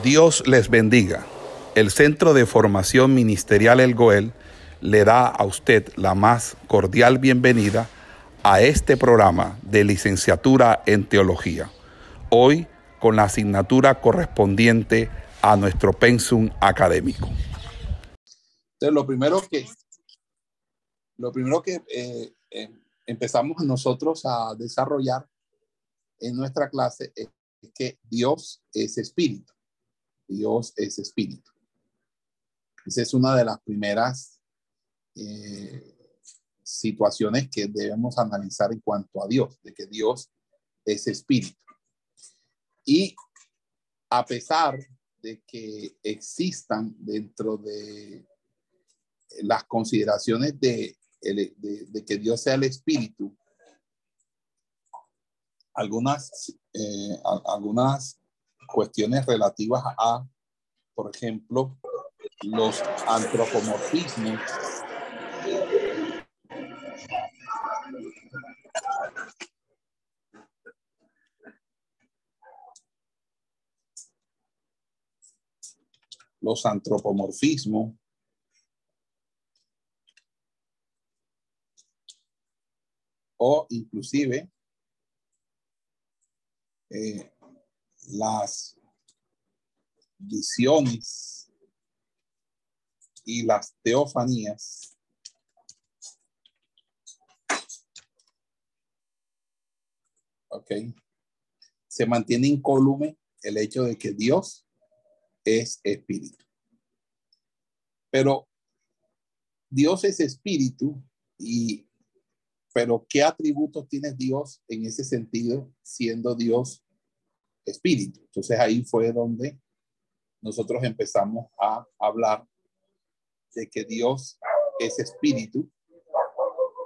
Dios les bendiga. El Centro de Formación Ministerial El Goel le da a usted la más cordial bienvenida a este programa de licenciatura en teología. Hoy con la asignatura correspondiente a nuestro pensum académico. Entonces, lo primero que, lo primero que eh, eh, empezamos nosotros a desarrollar en nuestra clase es que Dios es espíritu. Dios es espíritu. Esa es una de las primeras eh, situaciones que debemos analizar en cuanto a Dios, de que Dios es espíritu. Y a pesar de que existan dentro de las consideraciones de, que Dios sea el espíritu, algunas, eh, algunas cuestiones relativas a, por ejemplo, los antropomorfismos. Los antropomorfismos. O inclusive eh, las visiones y las teofanías ok. Se mantiene incólume el hecho de que Dios es espíritu. Pero Dios es espíritu y pero ¿qué atributos tiene Dios en ese sentido, siendo Dios espíritu? Entonces ahí fue donde nosotros empezamos a hablar de que Dios es espíritu,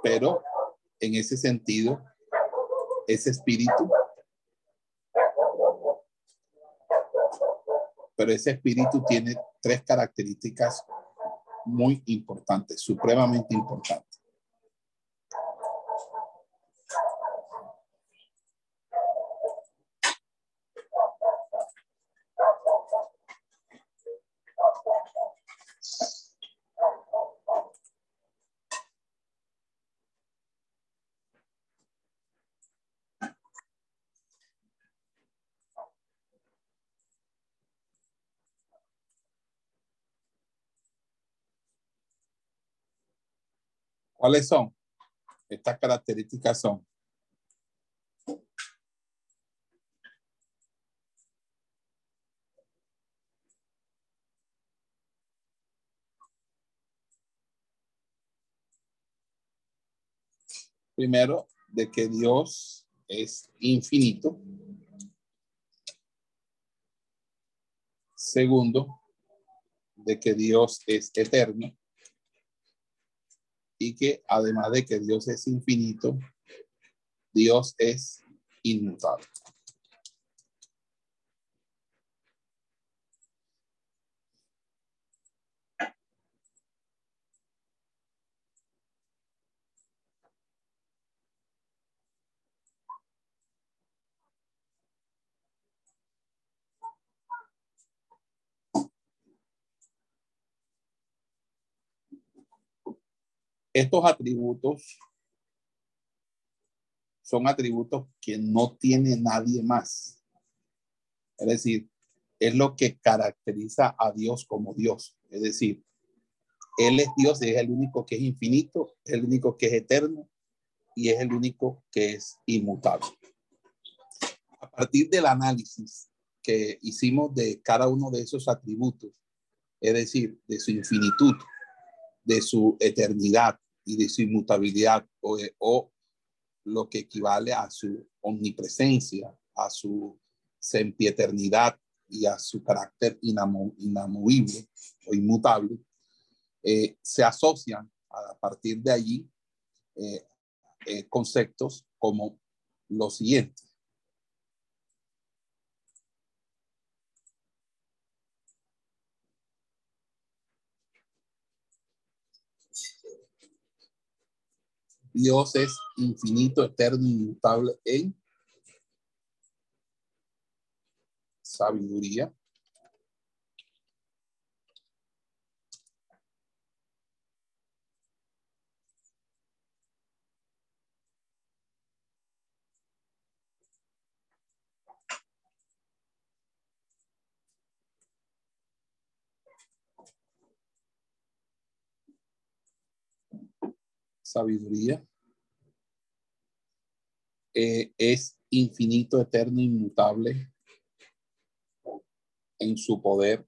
pero en ese sentido, ese espíritu, pero ese espíritu tiene tres características muy importantes, supremamente importantes. ¿Cuáles son? Estas características son. Primero, de que Dios es infinito. Segundo, de que Dios es eterno y que además de que Dios es infinito, Dios es inmutable. Estos atributos son atributos que no tiene nadie más. Es decir, es lo que caracteriza a Dios como Dios. Es decir, Él es Dios, es el único que es infinito, es el único que es eterno y es el único que es inmutable. A partir del análisis que hicimos de cada uno de esos atributos, es decir, de su infinitud, de su eternidad, y de su inmutabilidad o, o lo que equivale a su omnipresencia, a su sempiternidad y a su carácter inamovible o inmutable, eh, se asocian a partir de allí eh, eh, conceptos como los siguientes. Dios es infinito, eterno, inmutable en sabiduría. Sabiduría. Eh, es infinito, eterno, inmutable en su poder.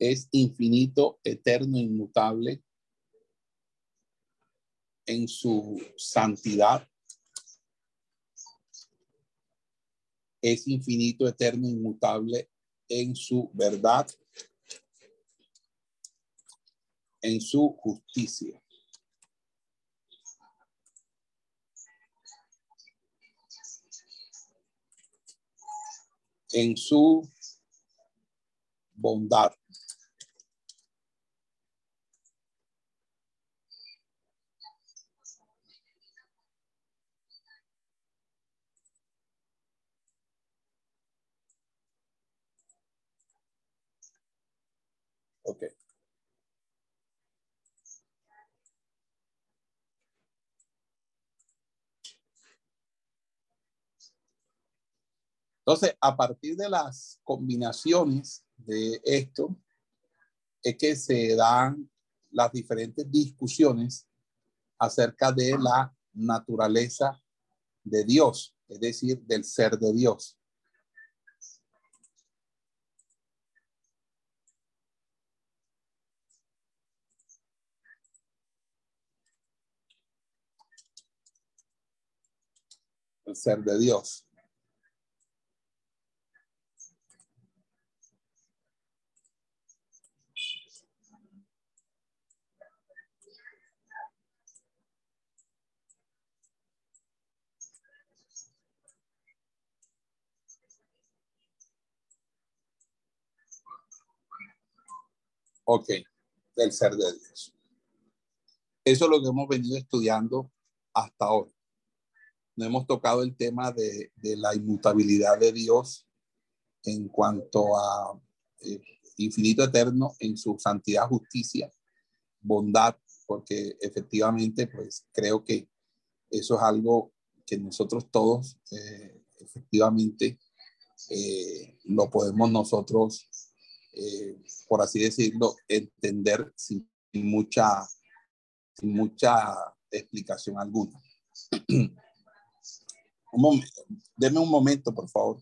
Es infinito, eterno, inmutable en su santidad. Es infinito, eterno, inmutable en su verdad, en su justicia. En su bondad. Ok. Entonces, a partir de las combinaciones de esto, es que se dan las diferentes discusiones acerca de la naturaleza de Dios, es decir, del ser de Dios. el ser de Dios. Ok, del ser de Dios. Eso es lo que hemos venido estudiando hasta ahora no hemos tocado el tema de, la inmutabilidad de Dios en cuanto a eh, infinito eterno en su santidad, justicia, bondad, porque efectivamente, pues creo que eso es algo que nosotros todos, eh, efectivamente, eh, lo podemos nosotros, por así decirlo, entender sin mucha, sin mucha explicación alguna. Un momento, denme un momento, por favor.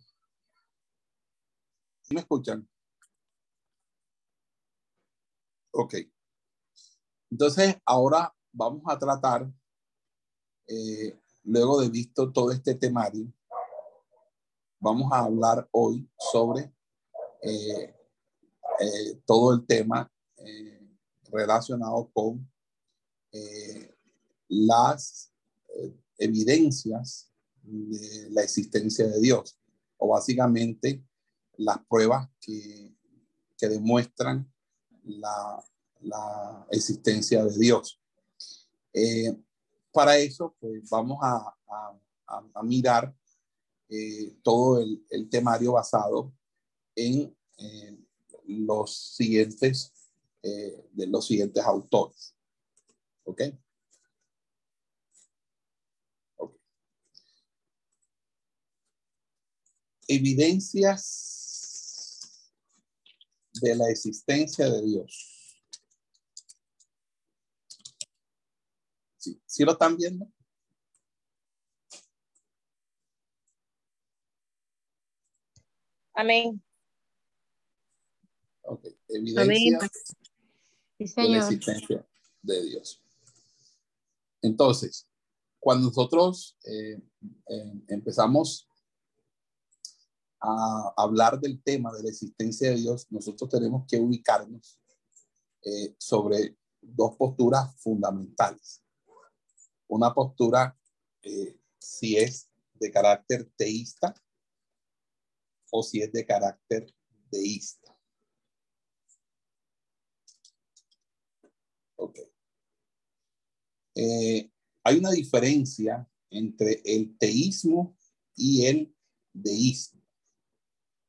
¿Me escuchan? Ok. Entonces, ahora vamos a tratar, eh, luego de visto todo este temario, vamos a hablar hoy sobre eh, eh, todo el tema relacionado con las evidencias de la existencia de Dios, o básicamente las pruebas que, que demuestran la, la, existencia de Dios. Eh, para eso, pues vamos a, a, mirar eh, todo el, temario basado en eh, los siguientes, de los siguientes autores. ¿Ok? evidencias de la existencia de Dios. ¿Sí, lo están viendo? Amén. Ok, evidencias de la existencia de Dios. Entonces, cuando nosotros eh, eh, empezamos a hablar del tema de la existencia de Dios, nosotros tenemos que ubicarnos eh, sobre dos posturas fundamentales. Una postura, eh, si es de carácter teísta o si es de carácter deísta. Ok. Eh, hay una diferencia entre el teísmo y el deísmo.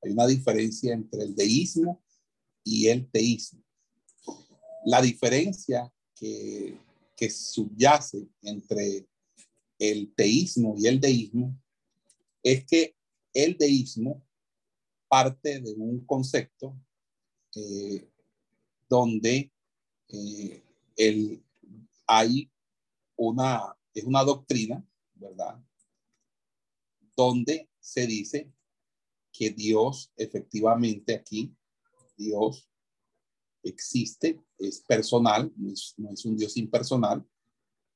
Hay una diferencia entre el deísmo y el teísmo. La diferencia que, que subyace entre el teísmo y el deísmo es que el deísmo parte de un concepto eh, donde eh, el, hay una, es una doctrina, ¿verdad? Donde se dice que Dios efectivamente aquí, Dios existe, es personal, no es, no es un Dios impersonal,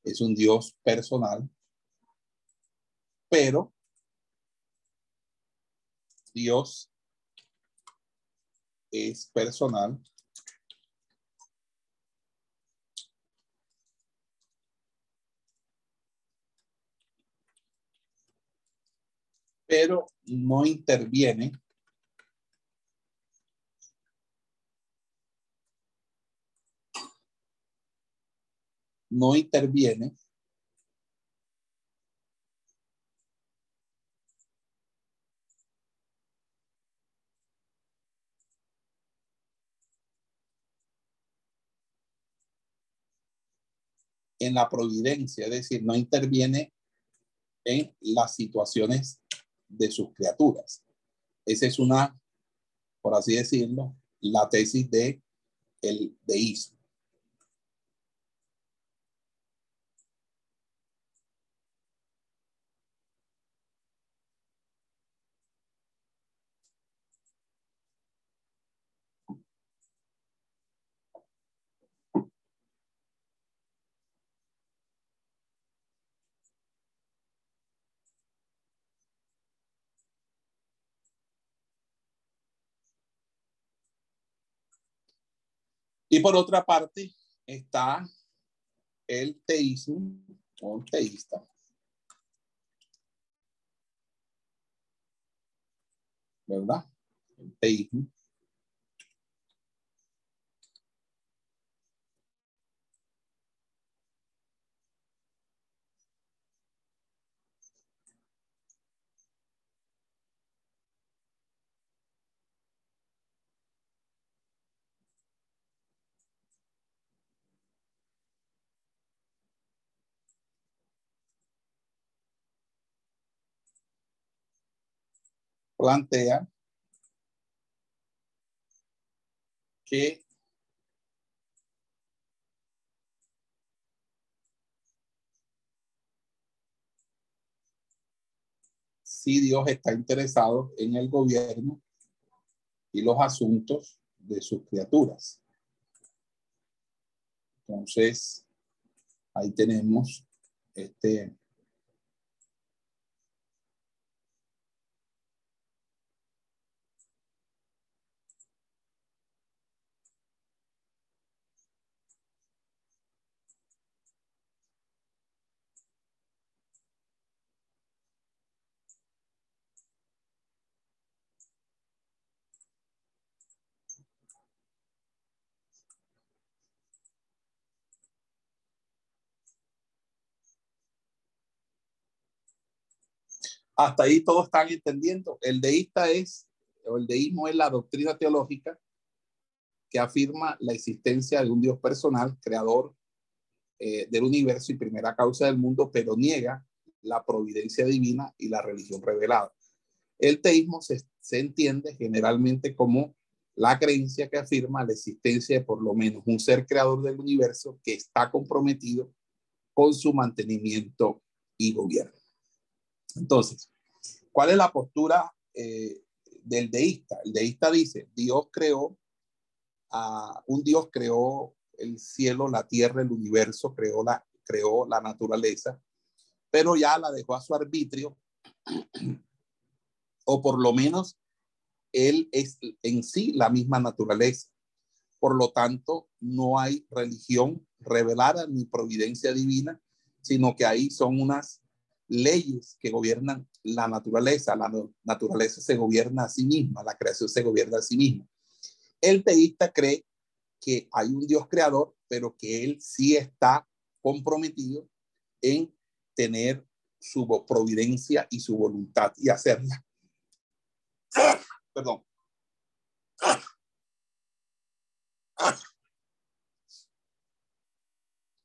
es un Dios personal, pero Dios es personal. Pero no interviene. No interviene. En la providencia, es decir, no interviene en las situaciones de sus criaturas. Esa es una, por así decirlo, la tesis de el deísmo. Y por otra parte está el teísmo o teísta. ¿Verdad? El teísmo. Plantea que si Dios está interesado en el gobierno y los asuntos de sus criaturas. Entonces, ahí tenemos este Hasta ahí todos están entendiendo. El deísta es, o el deísmo es la doctrina teológica que afirma la existencia de un Dios personal, creador eh, del universo y primera causa del mundo, pero niega la providencia divina y la religión revelada. El teísmo se, se entiende generalmente como la creencia que afirma la existencia de por lo menos un ser creador del universo que está comprometido con su mantenimiento y gobierno. Entonces, ¿cuál es la postura eh, del deísta? El deísta dice, Dios creó, un Dios creó el cielo, la tierra, el universo, creó la, creó la naturaleza, pero ya la dejó a su arbitrio, o por lo menos él es en sí la misma naturaleza. Por lo tanto, no hay religión revelada ni providencia divina, sino que ahí son unas leyes que gobiernan la naturaleza. La naturaleza se gobierna a sí misma, la creación se gobierna a sí misma. El teísta cree que hay un Dios creador, pero que él sí está comprometido en tener su providencia y su voluntad y hacerla. Perdón.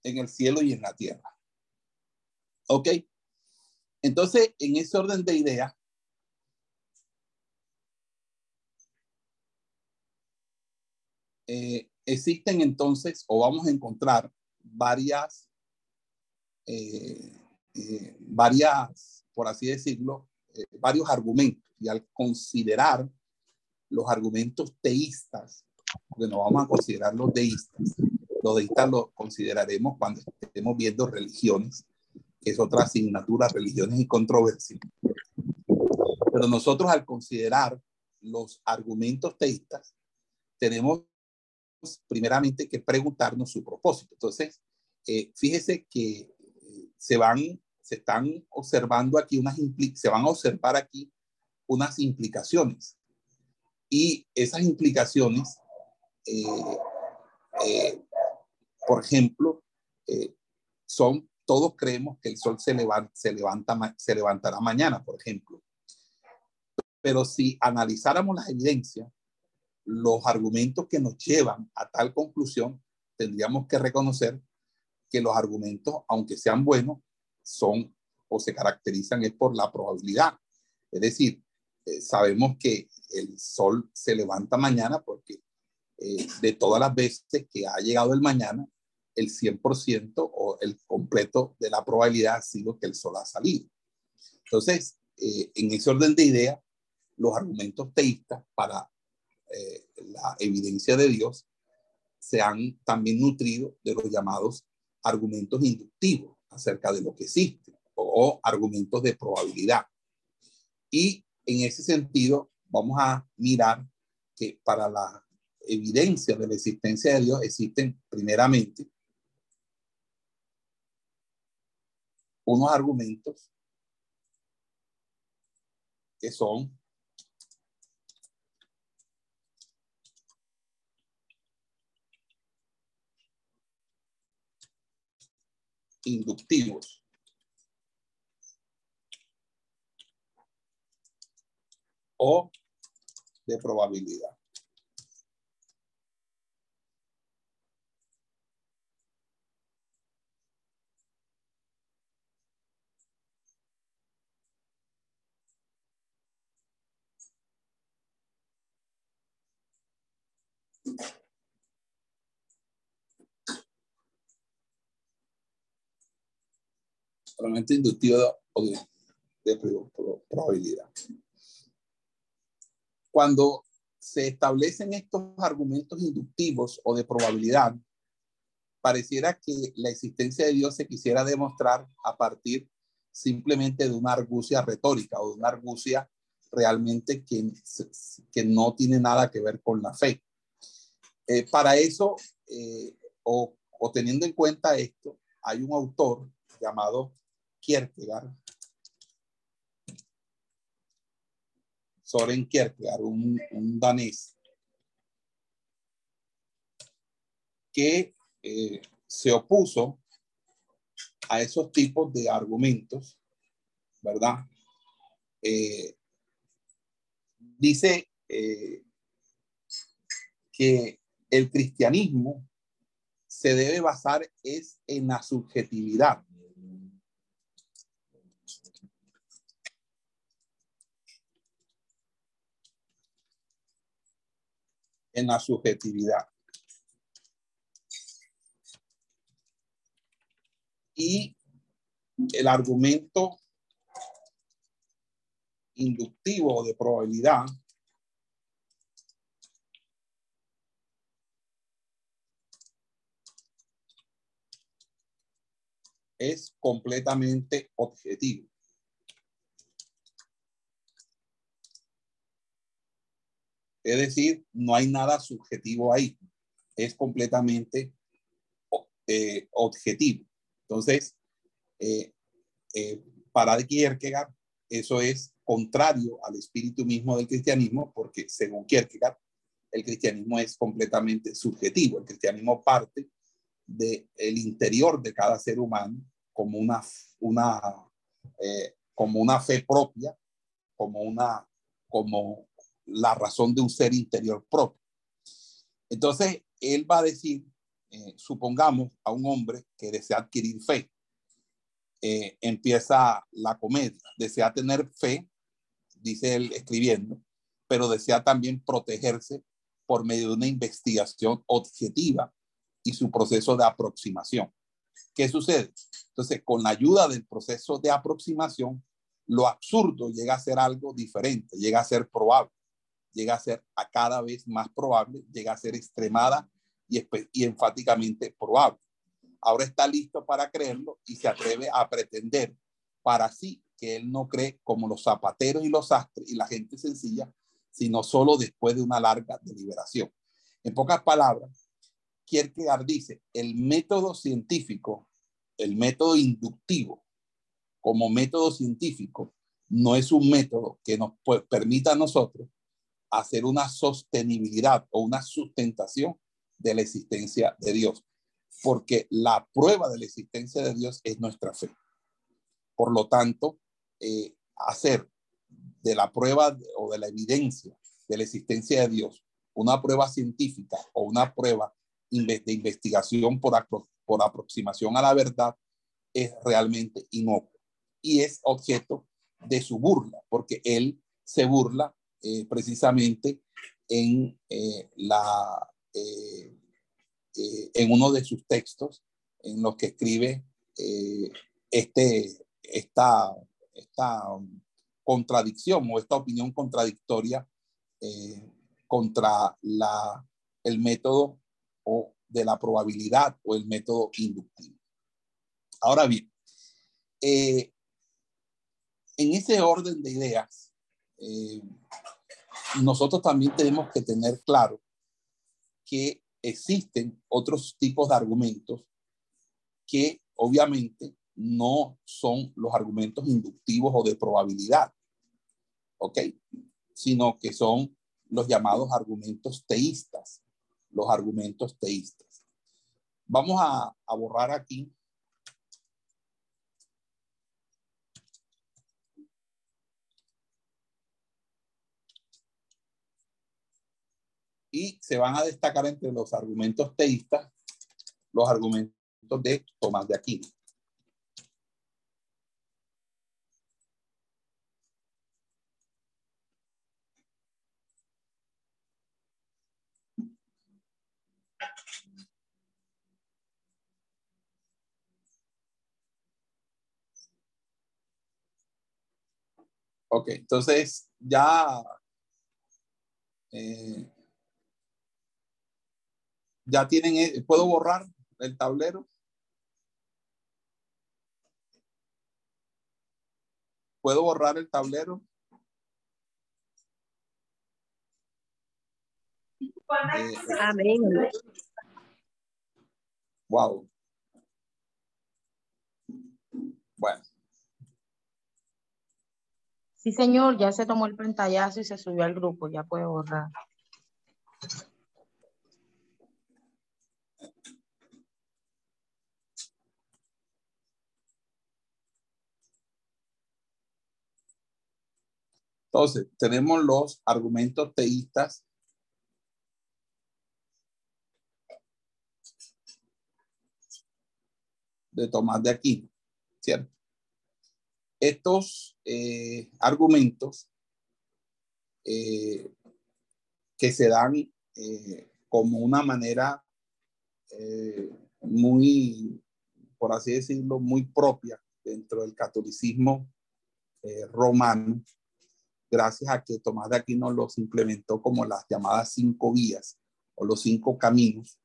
En el cielo y en la tierra. ¿Ok? Entonces, en ese orden de ideas, eh, existen entonces, o vamos a encontrar varias, eh, eh, varias, por así decirlo, varios argumentos. Y al considerar los argumentos teístas, porque vamos a considerar los deístas, los deístas los consideraremos cuando estemos viendo religiones es otra asignatura, religiones y controversias. Pero nosotros al considerar los argumentos teístas, tenemos primeramente que preguntarnos su propósito. Entonces, eh, fíjese que eh, se van, se están observando aquí unas, se van a observar aquí unas implicaciones. Y esas implicaciones, eh, por ejemplo, son, todos creemos que el sol se, levanta, se, levanta, se levantará mañana, por ejemplo. Pero si analizáramos las evidencias, los argumentos que nos llevan a tal conclusión, tendríamos que reconocer que los argumentos, aunque sean buenos, son o se caracterizan es por la probabilidad. Es decir, eh, sabemos que el sol se levanta mañana porque eh, de todas las veces que ha llegado el mañana, el 100% o el completo de la probabilidad ha sido que el sol ha salido. Entonces, eh, en ese orden de ideas, los argumentos teístas para eh, la evidencia de Dios se han también nutrido de los llamados argumentos inductivos acerca de lo que existe o, argumentos de probabilidad. Y en ese sentido, vamos a mirar que para la evidencia de la existencia de Dios existen primeramente unos argumentos que son inductivos. o de probabilidad. Solamente inductivo o de, probabilidad. Cuando se establecen estos argumentos inductivos o de probabilidad, pareciera que la existencia de Dios se quisiera demostrar a partir simplemente de una argucia retórica o de una argucia realmente que, que no tiene nada que ver con la fe. Eh, para eso, eh, o, teniendo en cuenta esto, hay un autor llamado Kierkegaard, Soren Kierkegaard, un, danés, que eh, se opuso a esos tipos de argumentos, ¿verdad? Eh, dice eh, que el cristianismo se debe basar es en la subjetividad en la subjetividad. Y el argumento inductivo de probabilidad es completamente objetivo. Es decir, no hay nada subjetivo ahí. Es completamente eh, objetivo. Entonces, eh, eh, para Kierkegaard, eso es contrario al espíritu mismo del cristianismo, porque según Kierkegaard, el cristianismo es completamente subjetivo. El cristianismo parte del interior de cada ser humano como una, una, como una fe propia, como una, como la razón de un ser interior propio. Entonces, él va a decir, eh, supongamos a un hombre que desea adquirir fe, eh, empieza la comedia, desea tener fe, dice él escribiendo, pero desea también protegerse por medio de una investigación objetiva y su proceso de aproximación. ¿Qué sucede? Entonces, con la ayuda del proceso de aproximación, lo absurdo llega a ser algo diferente, llega a ser probable, llega a ser a cada vez más probable, llega a ser extremada y, y enfáticamente probable. Ahora está listo para creerlo y se atreve a pretender para sí que él no cree como los zapateros y los astres y la gente sencilla, sino solo después de una larga deliberación. En pocas palabras, Kierkegaard dice, el método científico, el método inductivo, como método científico, no es un método que nos permita a nosotros hacer una sostenibilidad o una sustentación de la existencia de Dios, porque la prueba de la existencia de Dios es nuestra fe. Por lo tanto, eh, hacer de la prueba o de la evidencia de la existencia de Dios una prueba científica o una prueba de investigación por, por aproximación a la verdad es realmente inocuo y es objeto de su burla, porque él se burla eh, precisamente en eh, la en uno de sus textos en los que escribe este esta, esta contradicción o esta opinión contradictoria eh, contra la, el método o de la probabilidad o el método inductivo. Ahora bien, eh, en ese orden de ideas, eh, nosotros también tenemos que tener claro que existen otros tipos de argumentos que obviamente no son los argumentos inductivos o de probabilidad, ¿ok? Sino que son los llamados argumentos teístas, los argumentos teístas. Vamos a, borrar aquí y se van a destacar entre los argumentos teístas los argumentos de Tomás de Aquino. Entonces ya, eh, ya tienen, eh, ¿puedo borrar el tablero? ¿Puedo borrar el tablero? Amén. Wow. Bueno. Sí, señor, ya se tomó el pantallazo y se subió al grupo, ya puede borrar. Entonces, tenemos los argumentos teístas de Tomás de Aquino, ¿cierto? Estos eh, argumentos eh, que se dan eh, como una manera muy, por así decirlo, muy propia dentro del catolicismo romano, gracias a que Tomás de Aquino los implementó como las llamadas cinco vías o los cinco caminos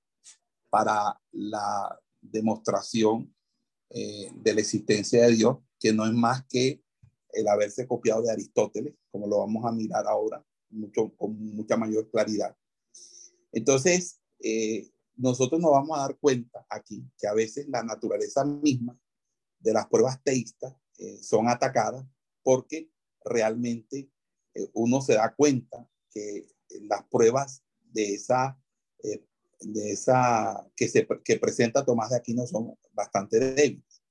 para la demostración de la existencia de Dios que no es más que el haberse copiado de Aristóteles, como lo vamos a mirar ahora mucho, con mucha mayor claridad. Entonces, eh, nosotros nos vamos a dar cuenta aquí que a veces la naturaleza misma de las pruebas teístas eh, son atacadas porque realmente eh, uno se da cuenta que las pruebas de esa, de esa que, se, que presenta Tomás de Aquino son bastante débiles.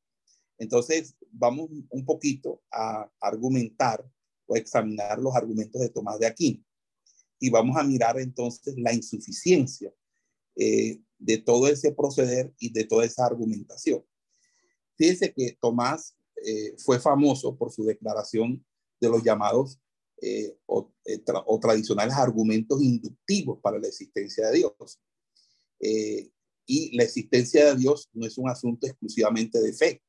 Entonces, vamos un poquito a argumentar o examinar los argumentos de Tomás de Aquino. Y vamos a mirar entonces la insuficiencia eh, de todo ese proceder y de toda esa argumentación. Fíjense que Tomás eh, fue famoso por su declaración de los llamados eh, o, eh, o, tradicionales argumentos inductivos para la existencia de Dios. Eh, y la existencia de Dios no es un asunto exclusivamente de fe.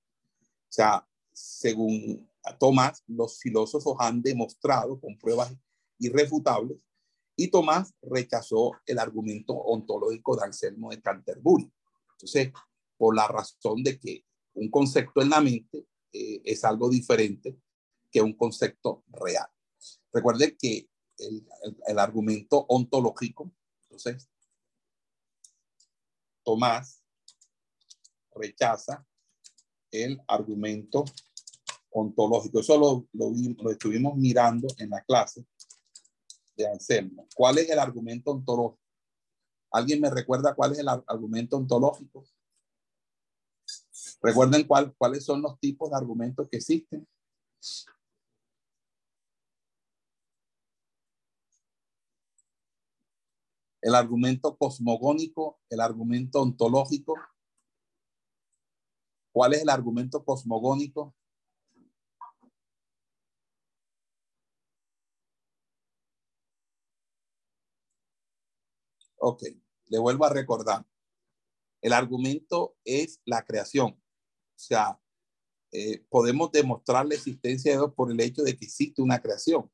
O sea, según Tomás, los filósofos han demostrado con pruebas irrefutables y Tomás rechazó el argumento ontológico de Anselmo de Canterbury. Entonces, por la razón de que un concepto en la mente es algo diferente que un concepto real. Recuerde que el, el, argumento ontológico, entonces, Tomás rechaza el argumento ontológico. Eso lo, lo, lo, estuvimos mirando en la clase de Anselmo. ¿Cuál es el argumento ontológico? ¿Alguien me recuerda cuál es el argumento ontológico? Recuerden cuál, cuáles son los tipos de argumentos que existen. El argumento cosmogónico, el argumento ontológico. ¿Cuál es el argumento cosmogónico? Ok, le vuelvo a recordar. El argumento es la creación. O sea, eh, podemos demostrar la existencia de Dios por el hecho de que existe una creación.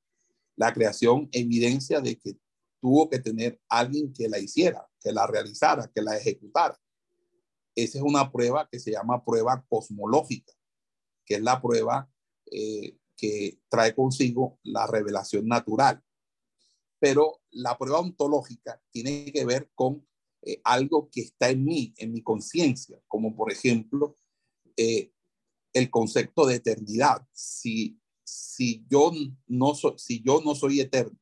La creación evidencia de que tuvo que tener alguien que la hiciera, que la realizara, que la ejecutara. Esa es una prueba que se llama prueba cosmológica, que es la prueba eh, que trae consigo la revelación natural. Pero la prueba ontológica tiene que ver con eh, algo que está en mí, en mi conciencia, como por ejemplo eh, el concepto de eternidad. Si, si, yo no si yo no soy eterno,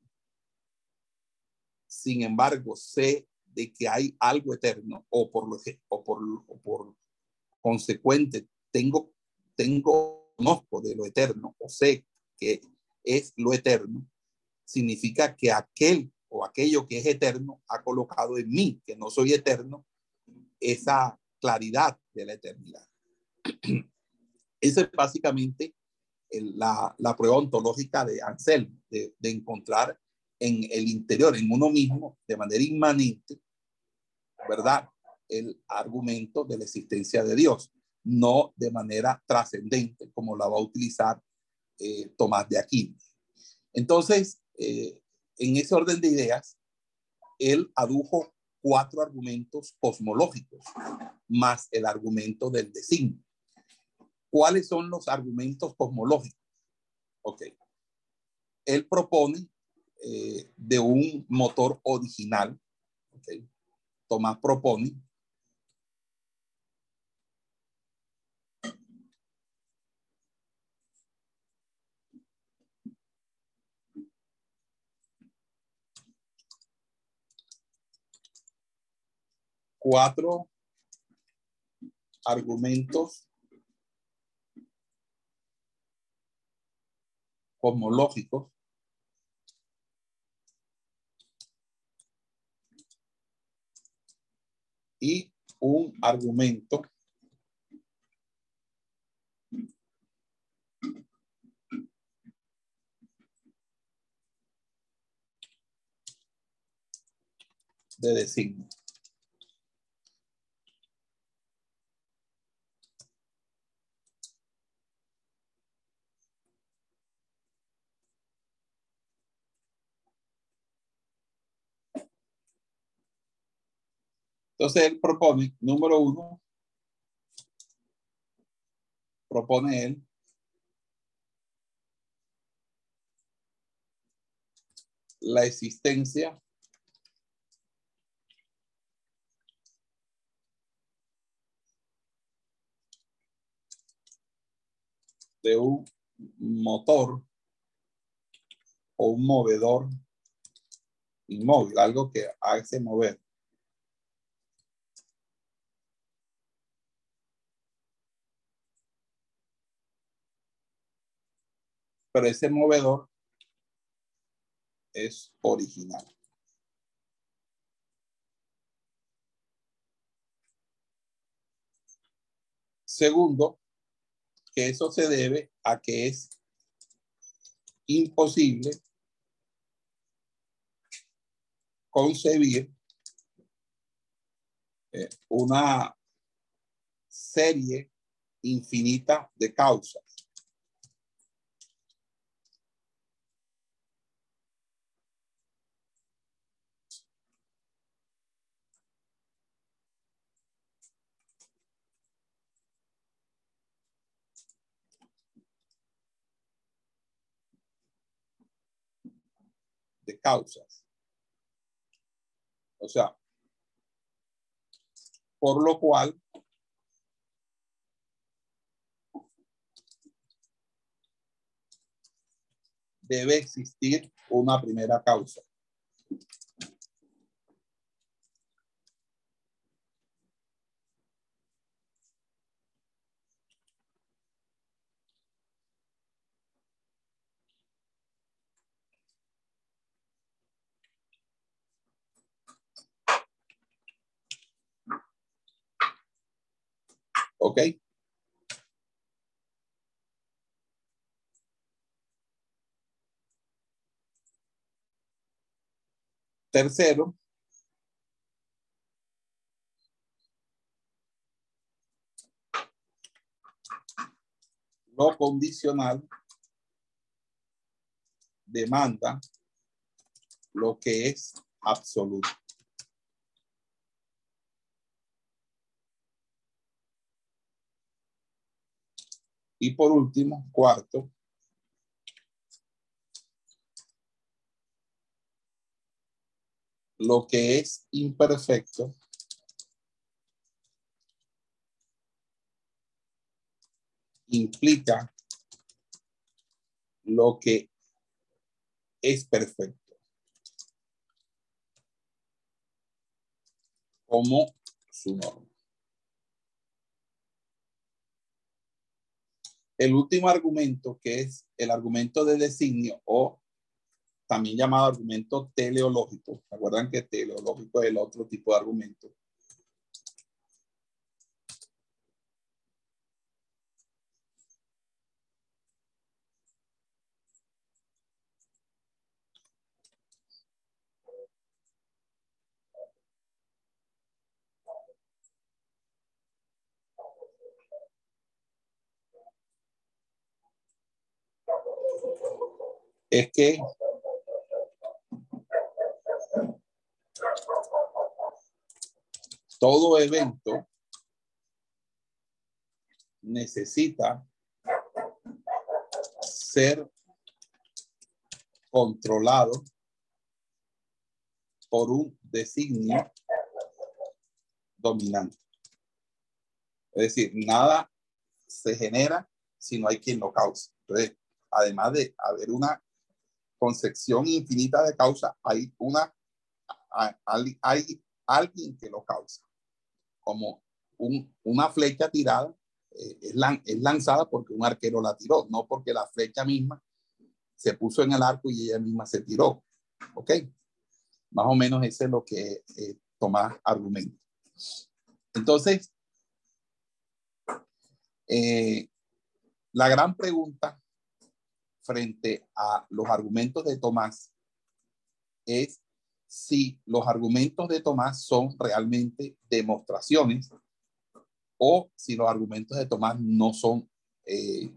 sin embargo, sé de que hay algo eterno o por, lo que, o por, o por consecuente tengo, tengo, conozco de lo eterno o sé que es lo eterno, significa que aquel o aquello que es eterno ha colocado en mí, que no soy eterno, esa claridad de la eternidad. Esa es básicamente la, la, prueba ontológica de Anselmo, de, de, encontrar en el interior, en uno mismo, de manera inmanente, ¿verdad? El argumento de la existencia de Dios, no de manera trascendente, como la va a utilizar eh, Tomás de Aquino. Entonces, eh, en ese orden de ideas, él adujo cuatro argumentos cosmológicos, más el argumento del designio. ¿Cuáles son los argumentos cosmológicos? Ok. Él propone eh, de un motor original. Ok. Tomás propone cuatro argumentos cosmológicos y un argumento de designio. Entonces él propone, número uno, propone él la existencia de un motor o un movedor inmóvil, algo que hace mover. pero ese movedor es original. Segundo, que eso se debe a que es imposible concebir eh, una serie infinita de causas. De causas. O sea, por lo cual debe existir una primera causa. ¿Ok? Tercero, lo condicional demanda lo que es absoluto. Y por último, cuarto, lo que es imperfecto implica lo que es perfecto. Como su norma. El último argumento, que es el argumento de designio o también llamado argumento teleológico. ¿Se que teleológico es el otro tipo de argumento? Es que todo evento necesita ser controlado por un designio dominante. Es decir, nada se genera si no hay quien lo cause. Entonces, además de haber una concepción infinita de causa, hay una hay, alguien que lo causa como una flecha tirada eh, es, lanzada porque un arquero la tiró, no porque la flecha misma se puso en el arco y ella misma se tiró. ¿Ok? Más o menos ese es lo que eh, Tomás argumenta. Entonces, eh, la gran pregunta frente a los argumentos de Tomás es si los argumentos de Tomás son realmente demostraciones o si los argumentos de Tomás no son eh,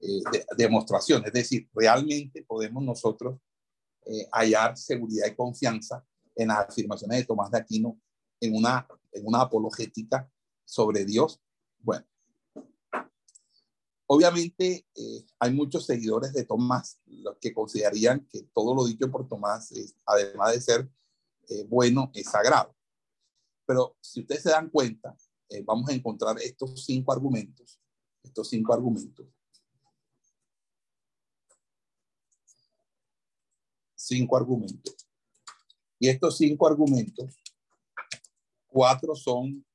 eh, demostraciones. Es decir, realmente podemos nosotros eh, hallar seguridad y confianza en las afirmaciones de Tomás de Aquino en una, en una apologética sobre Dios. Bueno, Obviamente eh, hay muchos seguidores de Tomás los que considerarían que todo lo dicho por Tomás, además de ser eh, bueno, es sagrado. Pero si ustedes se dan cuenta, eh, vamos a encontrar estos cinco argumentos, estos cinco argumentos. Cinco argumentos. Y estos cinco argumentos, cuatro son,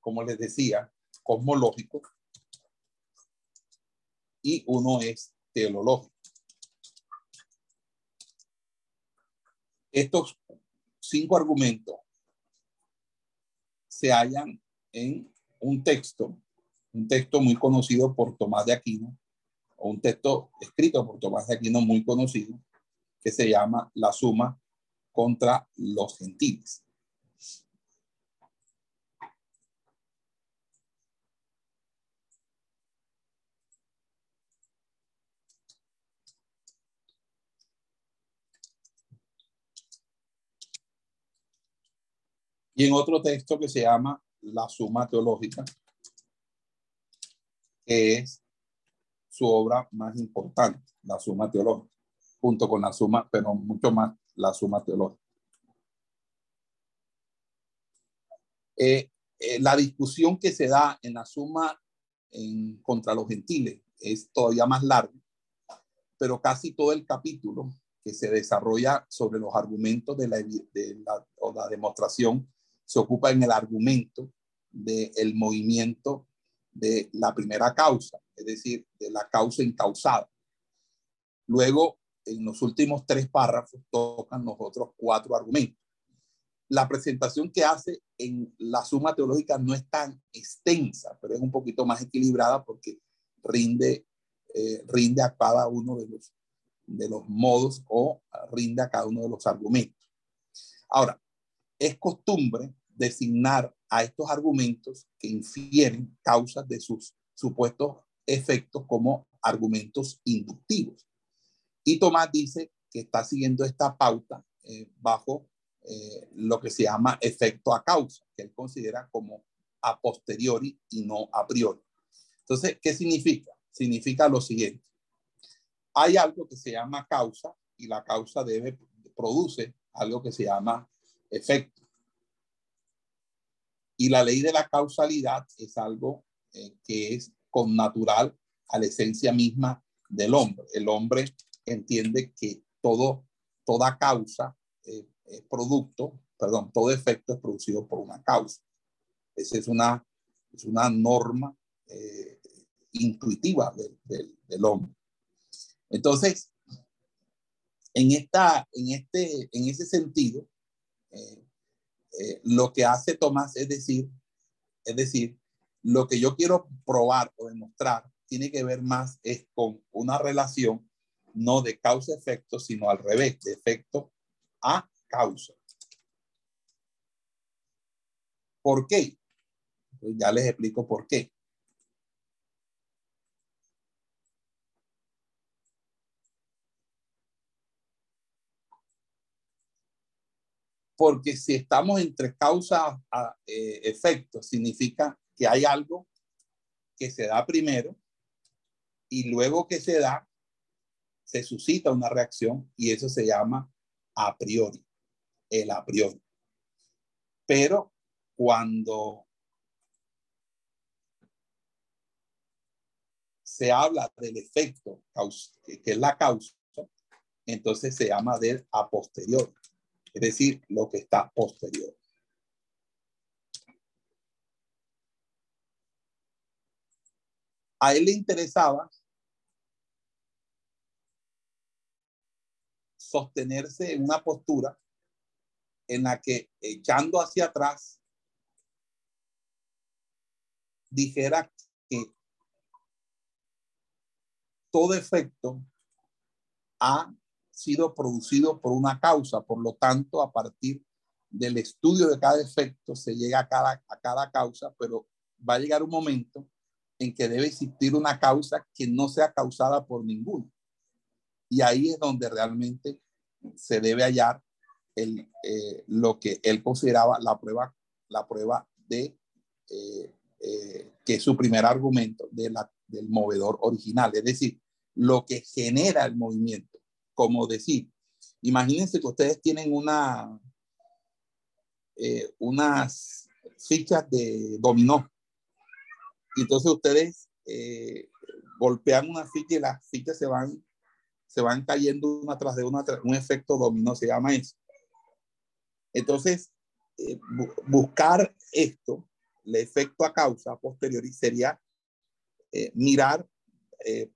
como les decía, cosmológicos, y uno es teológico. Estos cinco argumentos se hallan en un texto, un texto muy conocido por Tomás de Aquino, o un texto escrito por Tomás de Aquino muy conocido, que se llama La Suma contra los gentiles. Y en otro texto que se llama La Suma Teológica, que es su obra más importante, La Suma Teológica, junto con la Suma, pero mucho más la Suma Teológica. Eh, eh, la discusión que se da en la Suma en, contra los gentiles es todavía más larga, pero casi todo el capítulo que se desarrolla sobre los argumentos de la, de la, o la demostración se ocupa en el argumento del movimiento de la primera causa, es decir, de la causa incausada. Luego, en los últimos tres párrafos, tocan los otros cuatro argumentos. La presentación que hace en la suma teológica no es tan extensa, pero es un poquito más equilibrada porque rinde, eh, rinde a cada uno de los, de los modos o rinde a cada uno de los argumentos. Ahora, es costumbre designar a estos argumentos que infieren causas de sus supuestos efectos como argumentos inductivos. Y Tomás dice que está siguiendo esta pauta eh, bajo eh, lo que se llama efecto a causa, que él considera como a posteriori y no a priori. Entonces, ¿qué significa? Significa lo siguiente. Hay algo que se llama causa y la causa debe produce algo que se llama efecto. Y la ley de la causalidad es algo eh, que es connatural a la esencia misma del hombre. El hombre entiende que todo, toda causa eh, es producto, perdón, todo efecto es producido por una causa. Esa es una, es una norma eh, intuitiva del, del, hombre. Entonces, en, esta, en, este, en ese sentido, eh, lo que hace Tomás es decir, es decir, lo que yo quiero probar o demostrar tiene que ver más es con una relación no de causa-efecto, sino al revés, de efecto a causa. ¿Por qué? Ya les explico por qué. Porque si estamos entre causa a eh, efecto, significa que hay algo que se da primero y luego que se da, se suscita una reacción y eso se llama a priori, el a priori. Pero cuando se habla del efecto que es la causa, entonces se llama del a posteriori es decir, lo que está posterior. A él le interesaba sostenerse en una postura en la que echando hacia atrás dijera que todo efecto ha sido producido por una causa. Por lo tanto, a partir del estudio de cada efecto se llega a cada, a cada causa, pero va a llegar un momento en que debe existir una causa que no sea causada por ninguno. Y ahí es donde realmente se debe hallar el, eh, lo que él consideraba la prueba, la prueba de eh, eh, que es su primer argumento de del movedor original, es decir, lo que genera el movimiento como decir, imagínense que ustedes tienen una, eh, unas fichas de dominó. Entonces ustedes eh, golpean una ficha y las fichas se van, se van cayendo una tras de una, un efecto dominó se llama eso. Entonces, eh, buscar esto, el efecto a causa posteriori, sería mirar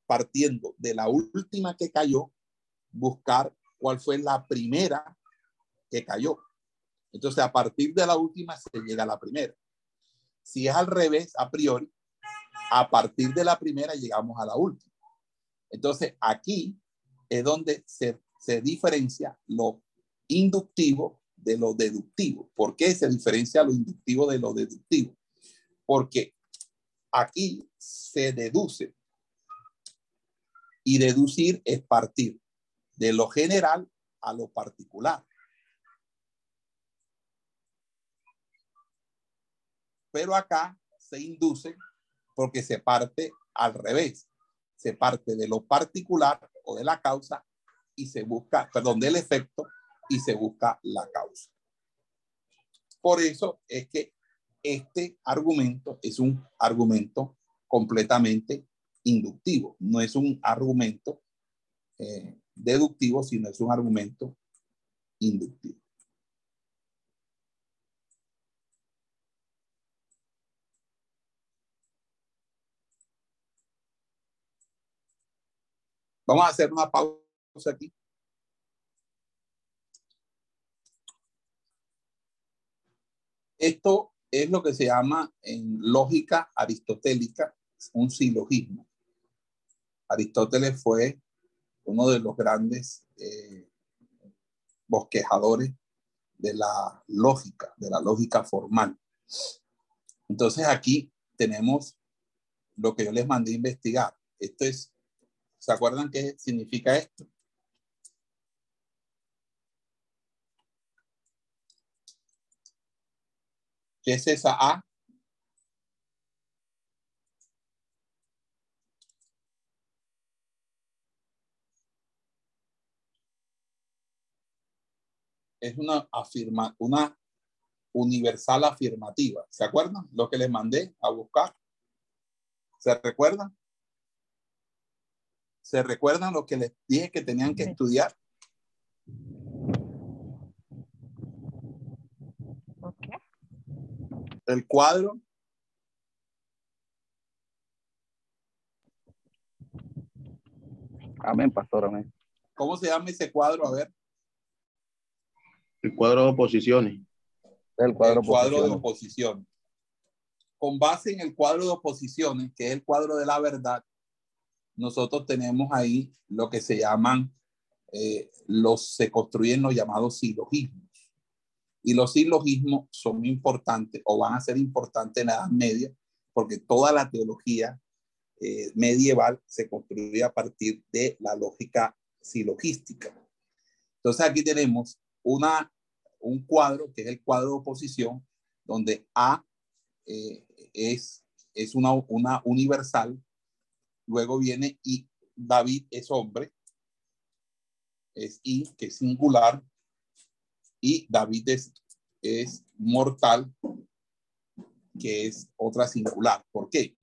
partiendo de la última que cayó buscar cuál fue la primera que cayó. Entonces, a partir de la última se llega a la primera. Si es al revés, a priori, a partir de la primera llegamos a la última. Entonces, aquí es donde se, se diferencia lo inductivo de lo deductivo. ¿Por qué se diferencia lo inductivo de lo deductivo? Porque aquí se deduce y deducir es partir de lo general a lo particular. Pero acá se induce porque se parte al revés. Se parte de lo particular o de la causa y se busca, perdón, del efecto y se busca la causa. Por eso es que este argumento es un argumento completamente inductivo, no es un argumento eh, deductivo, sino es un argumento inductivo. Vamos a hacer una pausa aquí. Esto es lo que se llama en lógica aristotélica un silogismo. Aristóteles fue uno de los grandes eh, bosquejadores de la lógica, de la lógica formal. Entonces aquí tenemos lo que yo les mandé a investigar. Esto es, ¿se acuerdan qué significa esto? ¿Qué es esa A? Es una afirma, una universal afirmativa. ¿Se acuerdan? Lo que les mandé a buscar. ¿Se recuerdan? ¿Se recuerdan lo que les dije que tenían que estudiar? El cuadro. Amén, pastor, amén. ¿Cómo se llama ese cuadro? A ver. El cuadro de oposiciones. El cuadro, de oposiciones. Con base en el cuadro de oposiciones, que es el cuadro de la verdad, nosotros tenemos ahí lo que se llaman, eh, los, se construyen los llamados silogismos. Y los silogismos son importantes o van a ser importantes en la Edad Media, porque toda la teología eh, medieval se construye a partir de la lógica silogística. Entonces aquí tenemos una, un cuadro, que es el cuadro de oposición, donde A eh, es, es una, una universal, luego viene y David es hombre, es I, que es singular, y David es, es mortal, que es otra singular. ¿Por qué?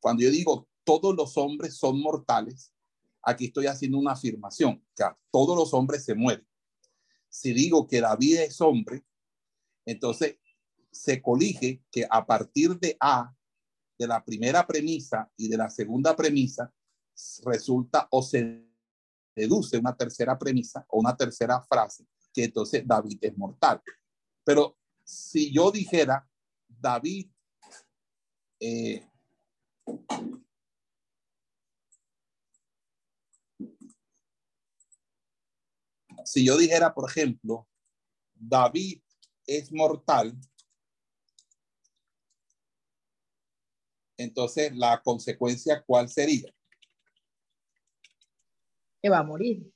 Cuando yo digo todos los hombres son mortales, aquí estoy haciendo una afirmación, que todos los hombres se mueren si digo que David es hombre, entonces se colige que a partir de A, de la primera premisa y de la segunda premisa, resulta o se deduce una tercera premisa o una tercera frase, que entonces David es mortal. Pero si yo dijera, David eh, si yo dijera, por ejemplo, David es mortal, entonces la consecuencia, ¿cuál sería? Que va a morir.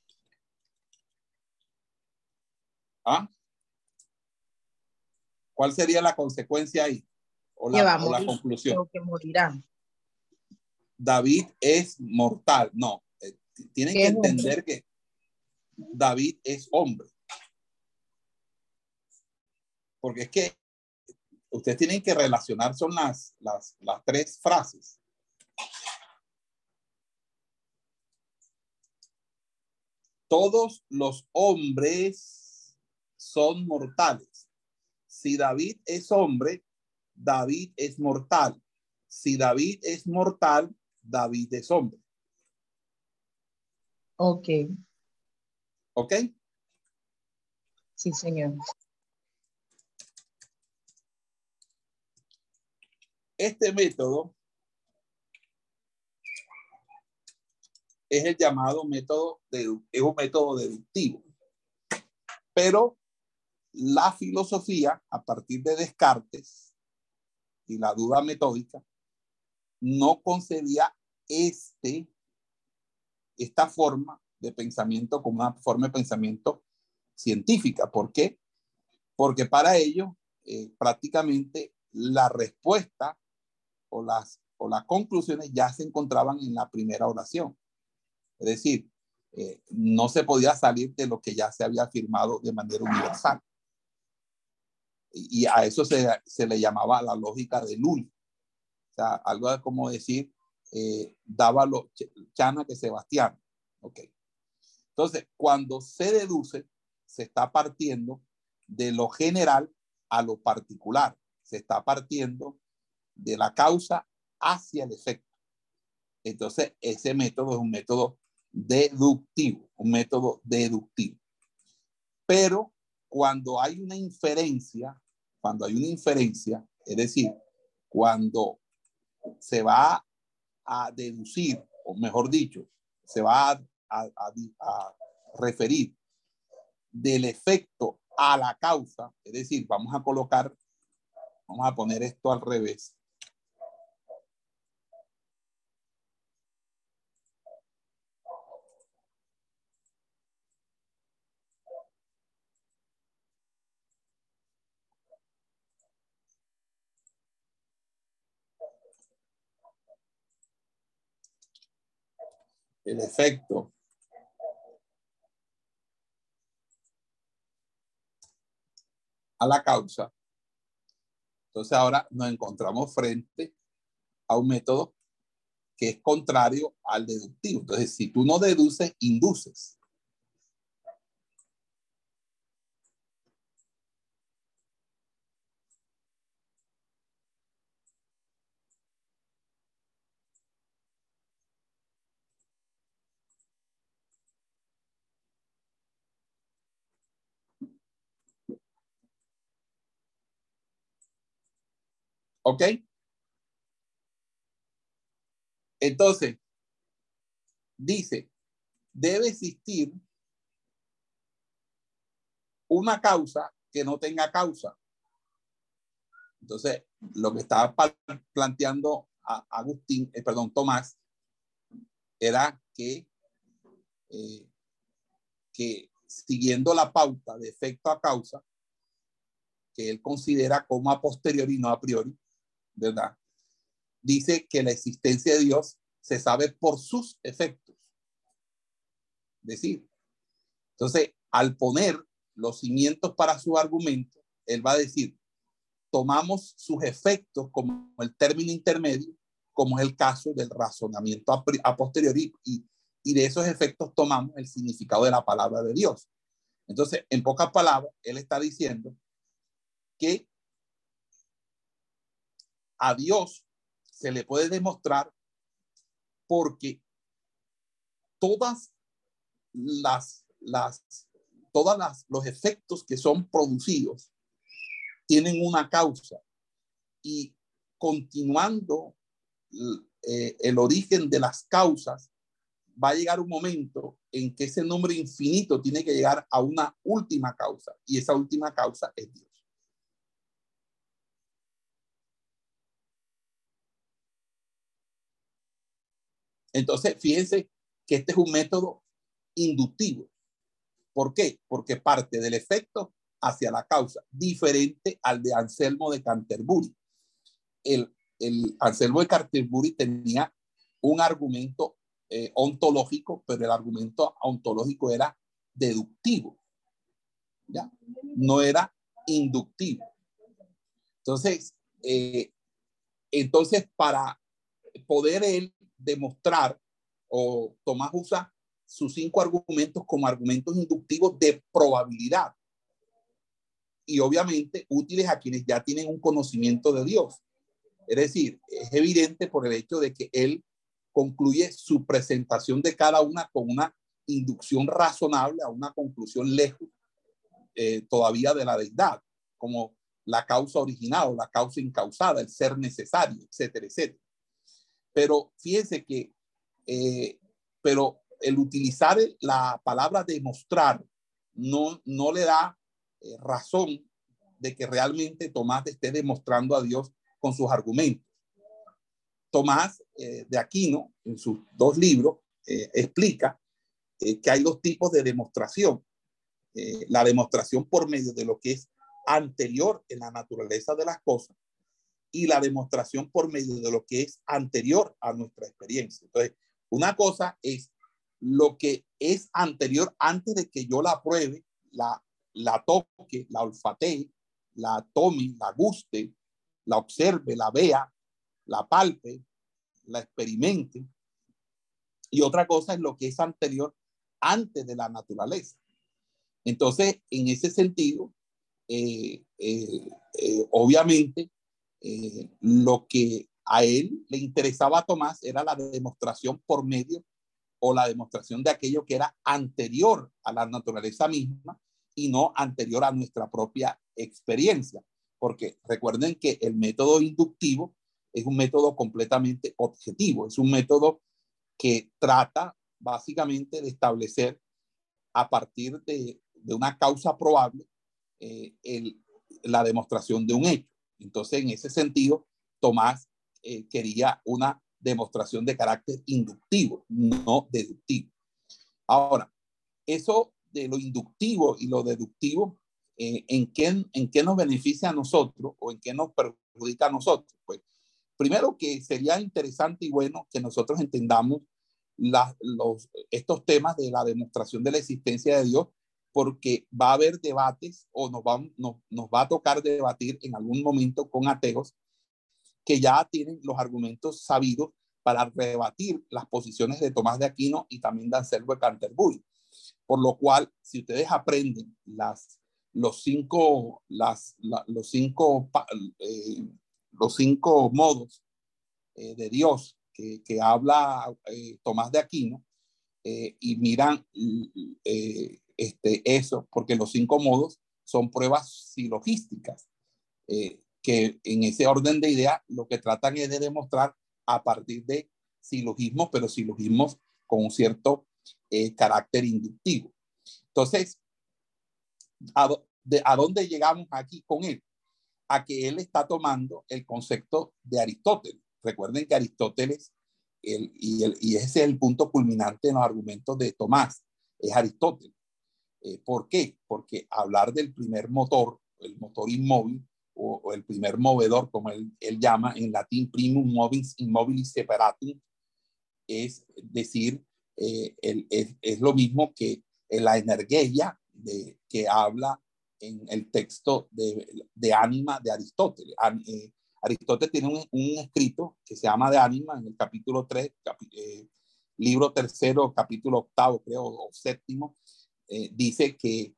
¿Ah? ¿Cuál sería la consecuencia ahí? O la, o la conclusión. que morirá. David es mortal. No, eh, tienen que entender que David es hombre. Porque es que ustedes tienen que relacionar, son las, las, las tres frases. Todos los hombres son mortales. Si David es hombre, David es mortal. Si David es mortal, David es hombre. Ok. ¿Ok? Sí, señor. Este método es el llamado método, de, es un método deductivo. Pero la filosofía, a partir de Descartes y la duda metódica, no concebía este, esta forma de pensamiento como una forma de pensamiento científica. ¿Por qué? Porque para ello eh, prácticamente la respuesta o las, o las conclusiones ya se encontraban en la primera oración. Es decir, eh, no se podía salir de lo que ya se había afirmado de manera universal. Y, a eso se, se, le llamaba la lógica de Lully. O sea, algo como decir, eh, daba Chana que Sebastián. Ok. Entonces, cuando se deduce, se está partiendo de lo general a lo particular. Se está partiendo de la causa hacia el efecto. Entonces, ese método es un método deductivo, un método deductivo. Pero cuando hay una inferencia, cuando hay una inferencia, es decir, cuando se va a deducir, o mejor dicho, se va a, a referir del efecto a la causa, es decir, vamos a colocar, vamos a poner esto al revés. el efecto a la causa. Entonces ahora nos encontramos frente a un método que es contrario al deductivo. Entonces, si tú no deduces, induces. ¿Ok? Entonces, dice, debe existir una causa que no tenga causa. Entonces, lo que estaba planteando a Agustín, eh, perdón, Tomás, era que, eh, que siguiendo la pauta de efecto a causa, que él considera como a posteriori, no a priori, ¿verdad? Dice que la existencia de Dios se sabe por sus efectos. Decir, entonces, al poner los cimientos para su argumento, él va a decir, tomamos sus efectos como el término intermedio, como es el caso del razonamiento a, posteriori, y de esos efectos tomamos el significado de la palabra de Dios. Entonces, en pocas palabras, él está diciendo que a Dios se le puede demostrar porque todas las, las, todas las, los efectos que son producidos tienen una causa y continuando eh, el origen de las causas, va a llegar un momento en que ese nombre infinito tiene que llegar a una última causa y esa última causa es Dios. Entonces, fíjense que este es un método inductivo. ¿Por qué? Porque parte del efecto hacia la causa, diferente al de Anselmo de Canterbury. El, el Anselmo de Canterbury tenía un argumento eh, ontológico, pero el argumento ontológico era deductivo, ¿ya? No era inductivo. Entonces, eh, entonces para poder él demostrar o Tomás usa sus cinco argumentos como argumentos inductivos de probabilidad y obviamente útiles a quienes ya tienen un conocimiento de Dios. Es decir, es evidente por el hecho de que él concluye su presentación de cada una con una inducción razonable a una conclusión lejos eh, todavía de la deidad, como la causa original o la causa incausada, el ser necesario, etcétera, etcétera. Pero fíjense que, eh, pero el utilizar la palabra demostrar no, no le da eh, razón de que realmente Tomás esté demostrando a Dios con sus argumentos. Tomás eh, de Aquino, en sus dos libros, eh, explica que hay dos tipos de demostración. la demostración por medio de lo que es anterior en la naturaleza de las cosas y la demostración por medio de lo que es anterior a nuestra experiencia. Entonces, una cosa es lo que es anterior antes de que yo la pruebe, la, la toque, la olfatee, la tome, la guste, la observe, la vea, la palpe, la experimente. Y otra cosa es lo que es anterior antes de la naturaleza. Entonces, en ese sentido, eh, eh, eh, obviamente, lo que a él le interesaba a Tomás era la demostración por medio o la demostración de aquello que era anterior a la naturaleza misma y no anterior a nuestra propia experiencia. Porque recuerden que el método inductivo es un método completamente objetivo, es un método que trata básicamente de establecer a partir de, una causa probable eh, la demostración de un hecho. Entonces, en ese sentido, Tomás eh, quería una demostración de carácter inductivo, no deductivo. Ahora, eso de lo inductivo y lo deductivo, eh, ¿en, qué, ¿en qué nos beneficia a nosotros o en qué nos perjudica a nosotros? Pues primero que sería interesante y bueno que nosotros entendamos los, estos temas de la demostración de la existencia de Dios, porque va a haber debates o nos va, nos, nos va a tocar debatir en algún momento con ateos que ya tienen los argumentos sabidos para rebatir las posiciones de Tomás de Aquino y también de Anselmo de Canterbury. Por lo cual, si ustedes aprenden las, los, cinco, las, los, cinco, eh, los cinco modos eh, de Dios que, que habla eh, Tomás de Aquino y miran este, eso, porque los cinco modos son pruebas silogísticas que en ese orden de idea lo que tratan es de demostrar a partir de silogismos, pero silogismos con un cierto eh, carácter inductivo. Entonces, ¿a, de, ¿a dónde llegamos aquí con él? A que él está tomando el concepto de Aristóteles. Recuerden que Aristóteles, el, y, el, y, ese es el punto culminante en los argumentos de Tomás, es Aristóteles. Eh, ¿Por qué? Porque hablar del primer motor, el motor inmóvil, o, el primer movedor, como él, llama en latín, primum movis immobilis separatum, es decir, eh, es, lo mismo que la energía de, que habla en el texto de, de ánima de Aristóteles. Eh, Aristóteles tiene un, escrito que se llama de ánima en el capítulo 3, eh, libro tercero, capítulo octavo, creo, o séptimo, dice que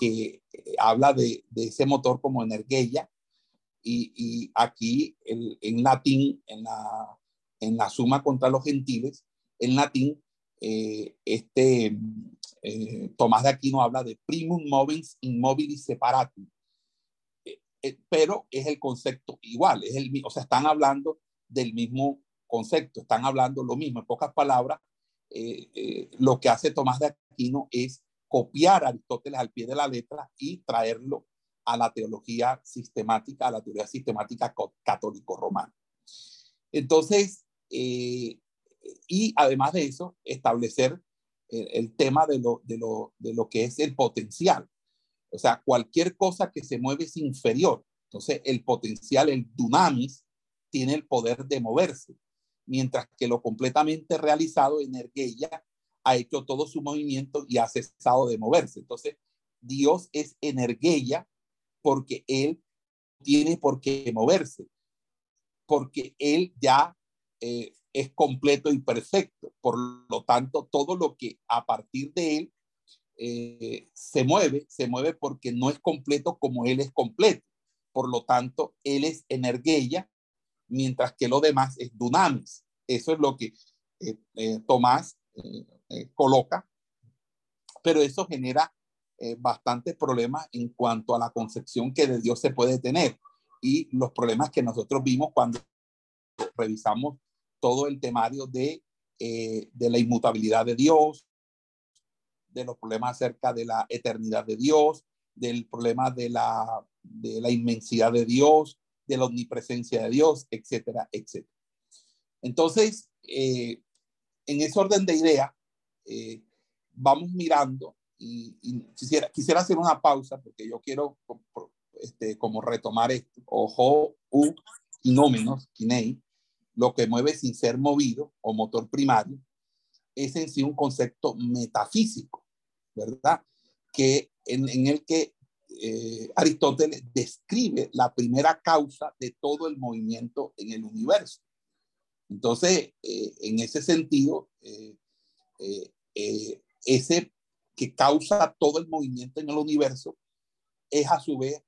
que eh, habla de, de, ese motor como energía y, y aquí el, en latín, en la, en la suma contra los gentiles, en latín, eh, este eh, Tomás de Aquino habla de primum movens immobilis separatum, pero es el concepto igual, es el, o sea, están hablando del mismo concepto, están hablando lo mismo. En pocas palabras, lo que hace Tomás de Aquino es copiar a Aristóteles al pie de la letra y traerlo a la teología sistemática, a la teoría sistemática católico-romana. Entonces, eh, y además de eso, establecer el, tema de lo, de, lo, de lo que es el potencial. O sea, cualquier cosa que se mueve es inferior. Entonces, el potencial, el dunamis, tiene el poder de moverse, mientras que lo completamente realizado, energía, ha hecho todo su movimiento y ha cesado de moverse. Entonces, Dios es energía porque Él tiene por qué moverse, porque Él ya eh, es completo y perfecto. Por lo tanto, todo lo que a partir de Él eh, se mueve, se mueve porque no es completo como Él es completo. Por lo tanto, Él es energía, mientras que lo demás es dunamis. Eso es lo que eh, Tomás eh, coloca, pero eso genera eh, bastantes problemas en cuanto a la concepción que de Dios se puede tener y los problemas que nosotros vimos cuando revisamos todo el temario de, eh, de la inmutabilidad de Dios, de los problemas acerca de la eternidad de Dios, del problema de la, de la inmensidad de Dios, de la omnipresencia de Dios, etcétera, etcétera. Entonces, eh, en ese orden de idea, eh, vamos mirando y, quisiera, quisiera hacer una pausa porque yo quiero este, como retomar esto. Ojo, u, quinómenos, kinei, lo que mueve sin ser movido o motor primario, es en sí un concepto metafísico, ¿verdad? Que en, en el que eh, Aristóteles describe la primera causa de todo el movimiento en el universo. Entonces, eh, en ese sentido, eh, ese que causa todo el movimiento en el universo es a su vez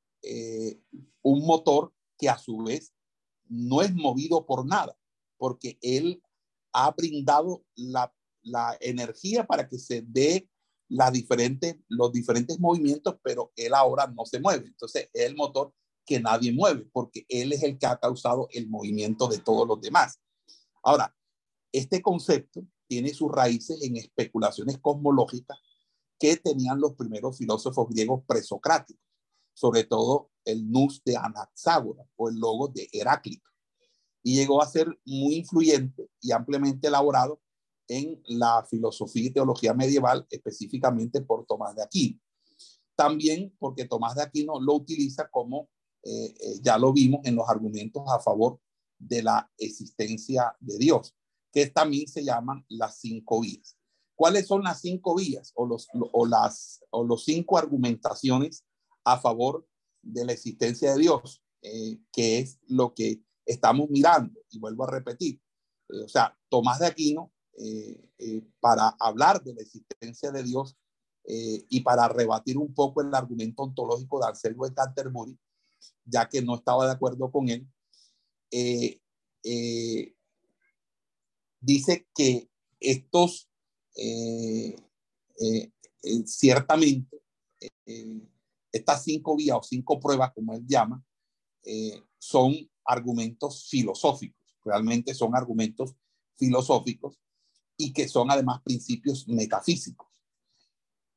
un motor que a su vez no es movido por nada, porque él ha brindado la, la energía para que se dé las diferentes, los diferentes movimientos, pero él ahora no se mueve. Entonces es el motor que nadie mueve, porque él es el que ha causado el movimiento de todos los demás. Ahora, este concepto tiene sus raíces en especulaciones cosmológicas que tenían los primeros filósofos griegos presocráticos, sobre todo el nous de Anaxágora o el logo de Heráclito, y llegó a ser muy influyente y ampliamente elaborado en la filosofía y teología medieval, específicamente por Tomás de Aquino. También porque Tomás de Aquino lo utiliza como, eh, eh, ya lo vimos en los argumentos a favor de la existencia de Dios, que también se llaman las cinco vías. ¿Cuáles son las cinco vías o los, o las, o los cinco argumentaciones a favor de la existencia de Dios? Eh, que es lo que estamos mirando. Y vuelvo a repetir. o sea, Tomás de Aquino eh, eh, para hablar de la existencia de Dios eh, y para rebatir un poco el argumento ontológico de Anselmo de Canterbury, ya que no estaba de acuerdo con él, dice que estos, ciertamente, estas cinco vías o cinco pruebas, como él llama, son argumentos filosóficos, realmente son argumentos filosóficos y que son además principios metafísicos.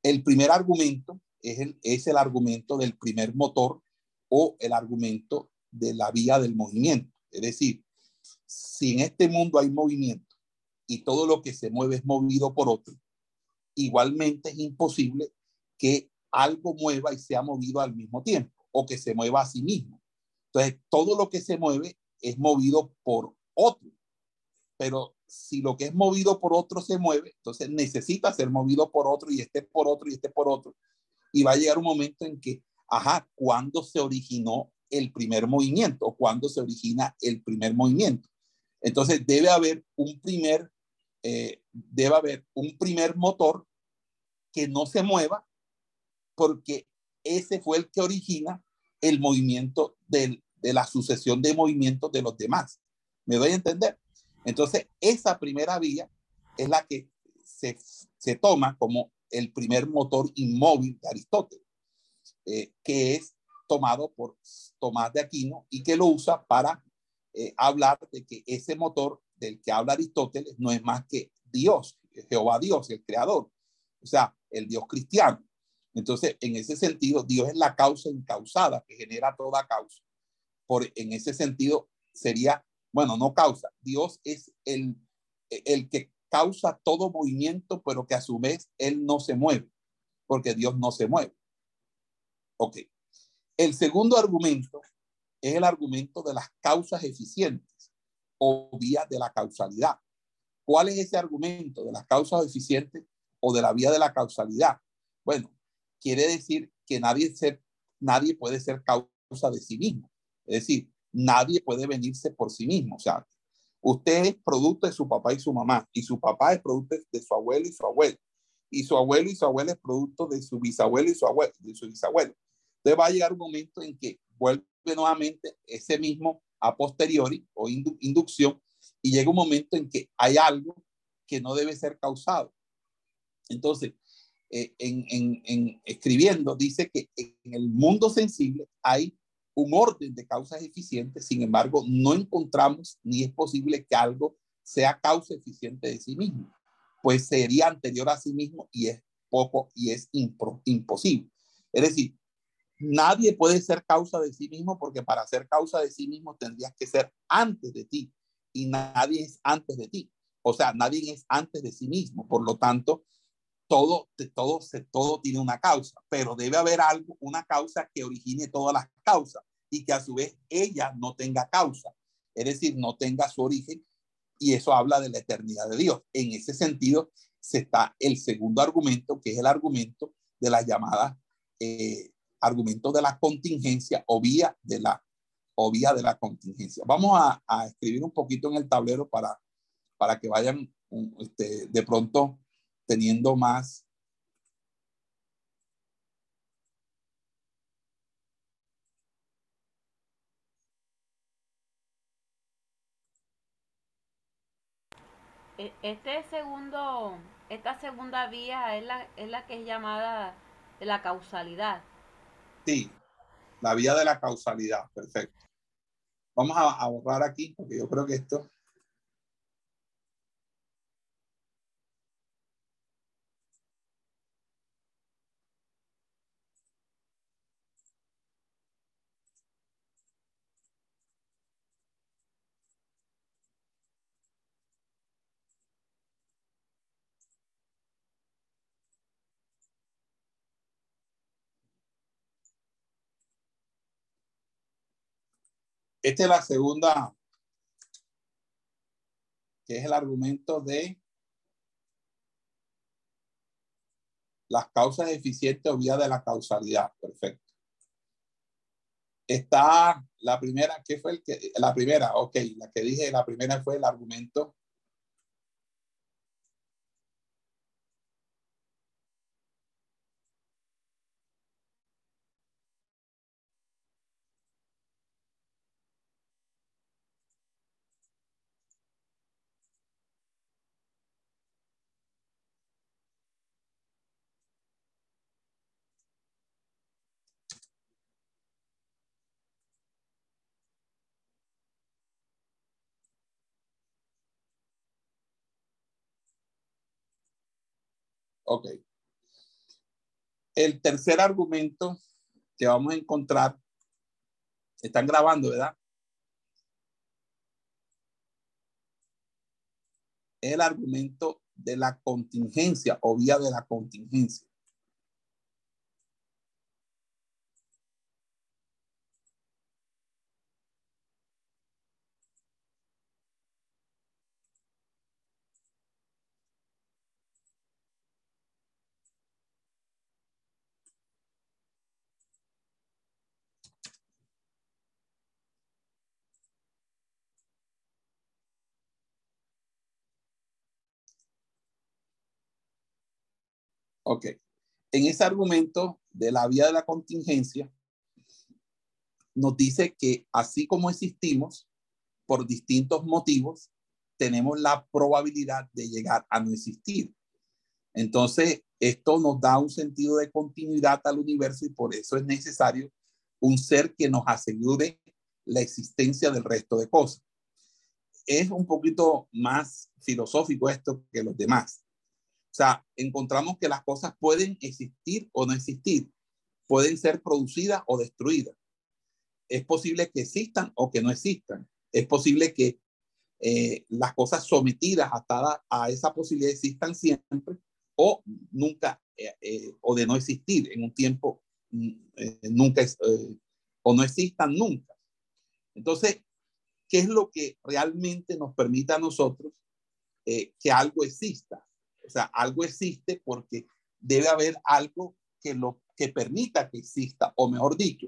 El primer argumento es el, es el argumento del primer motor o el argumento de la vía del movimiento. Es decir, si en este mundo hay movimiento y todo lo que se mueve es movido por otro, igualmente es imposible que algo mueva y sea movido al mismo tiempo o que se mueva a sí mismo. Entonces, todo lo que se mueve es movido por otro. Pero si lo que es movido por otro se mueve, entonces necesita ser movido por otro y este por otro y este por otro. Y va a llegar un momento en que, ajá, ¿cuándo se originó el primer movimiento o cuándo se origina el primer movimiento? Entonces debe haber un primer, eh, debe haber un primer motor que no se mueva porque ese fue el que origina el movimiento de la sucesión de movimientos de los demás. ¿Me doy a entender? Entonces, esa primera vía es la que se, se toma como el primer motor inmóvil de Aristóteles, eh, que es tomado por Tomás de Aquino y que lo usa para eh, hablar de que ese motor del que habla Aristóteles no es más que Dios, Jehová Dios, el creador, o sea, el Dios cristiano. Entonces, en ese sentido, Dios es la causa incausada que genera toda causa. Por, en ese sentido, sería bueno, no causa, Dios es el, el que causa todo movimiento, pero que a su vez Él no se mueve, porque Dios no se mueve. Ok. El segundo argumento es el argumento de las causas eficientes o vía de la causalidad. ¿Cuál es ese argumento de las causas eficientes o de la vía de la causalidad? Bueno, quiere decir que nadie, ser, nadie puede ser causa de sí mismo. Es decir, nadie puede venirse por sí mismo. O sea, usted es producto de su papá y su mamá, y su papá es producto de su abuelo y su abuelo, y su abuelo y su abuela es producto de su bisabuelo y su abuelo, de su bisabuelo. Entonces va a llegar un momento en que vuelve nuevamente ese mismo a posteriori o inducción, y llega un momento en que hay algo que no debe ser causado. Entonces, eh, en, escribiendo, dice que en el mundo sensible hay un orden de causas eficientes, sin embargo, no encontramos ni es posible que algo sea causa eficiente de sí mismo, pues sería anterior a sí mismo y es poco y es imposible. Es decir, nadie puede ser causa de sí mismo porque para ser causa de sí mismo tendrías que ser antes de ti y nadie es antes de ti. O sea, nadie es antes de sí mismo. Por lo tanto, todo, todo, todo tiene una causa, pero debe haber algo, una causa que origine todas las causas y que a su vez ella no tenga causa, es decir, no tenga su origen y eso habla de la eternidad de Dios. En ese sentido, se está el segundo argumento, que es el argumento de la llamada eh, argumento de la contingencia o vía de la, o vía de la contingencia. Vamos a, a escribir un poquito en el tablero para, para que vayan este, de pronto teniendo más E, este segundo, esta segunda vía es la, es la que es llamada de la causalidad. Sí, la vía de la causalidad, perfecto. Vamos a, a borrar aquí, porque yo creo que esto Esta es la segunda, que es el argumento de las causas eficientes o vía de la causalidad. Perfecto. Está la primera, ¿qué fue el que? La primera, ok, la que dije, la primera fue el argumento Ok. El tercer argumento que vamos a encontrar, están grabando, ¿verdad? El argumento de la contingencia o vía de la contingencia. Ok. En ese argumento de la vía de la contingencia, nos dice que así como existimos, por distintos motivos, tenemos la probabilidad de llegar a no existir. Entonces, esto nos da un sentido de continuidad al universo y por eso es necesario un ser que nos asegure la existencia del resto de cosas. Es un poquito más filosófico esto que los demás. Sea, encontramos que las cosas pueden existir o no existir, pueden ser producidas o destruidas. Es posible que existan o que no existan. Es posible que eh, las cosas sometidas a esa posibilidad existan siempre o nunca, eh, eh, o de no existir en un tiempo, mm, nunca, o no existan nunca. Entonces, ¿qué es lo que realmente nos permite a nosotros que algo exista? O sea, algo existe porque debe haber algo que lo que permita que exista, o mejor dicho,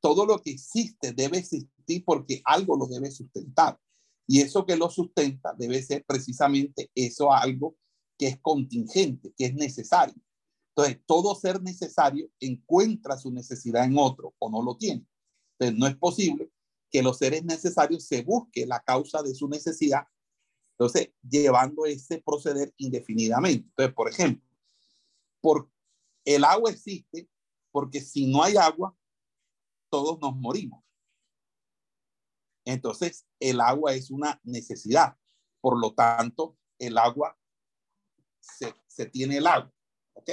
todo lo que existe debe existir porque algo lo debe sustentar. Y eso que lo sustenta debe ser precisamente eso algo que es contingente, que es necesario. Entonces, todo ser necesario encuentra su necesidad en otro o no lo tiene. Entonces, no es posible que los seres necesarios se busque la causa de su necesidad entonces, llevando ese proceder indefinidamente. Entonces, por ejemplo, por, el agua existe porque si no hay agua, todos nos morimos. Entonces, el agua es una necesidad. Por lo tanto, el agua se, se tiene el agua. ¿Ok?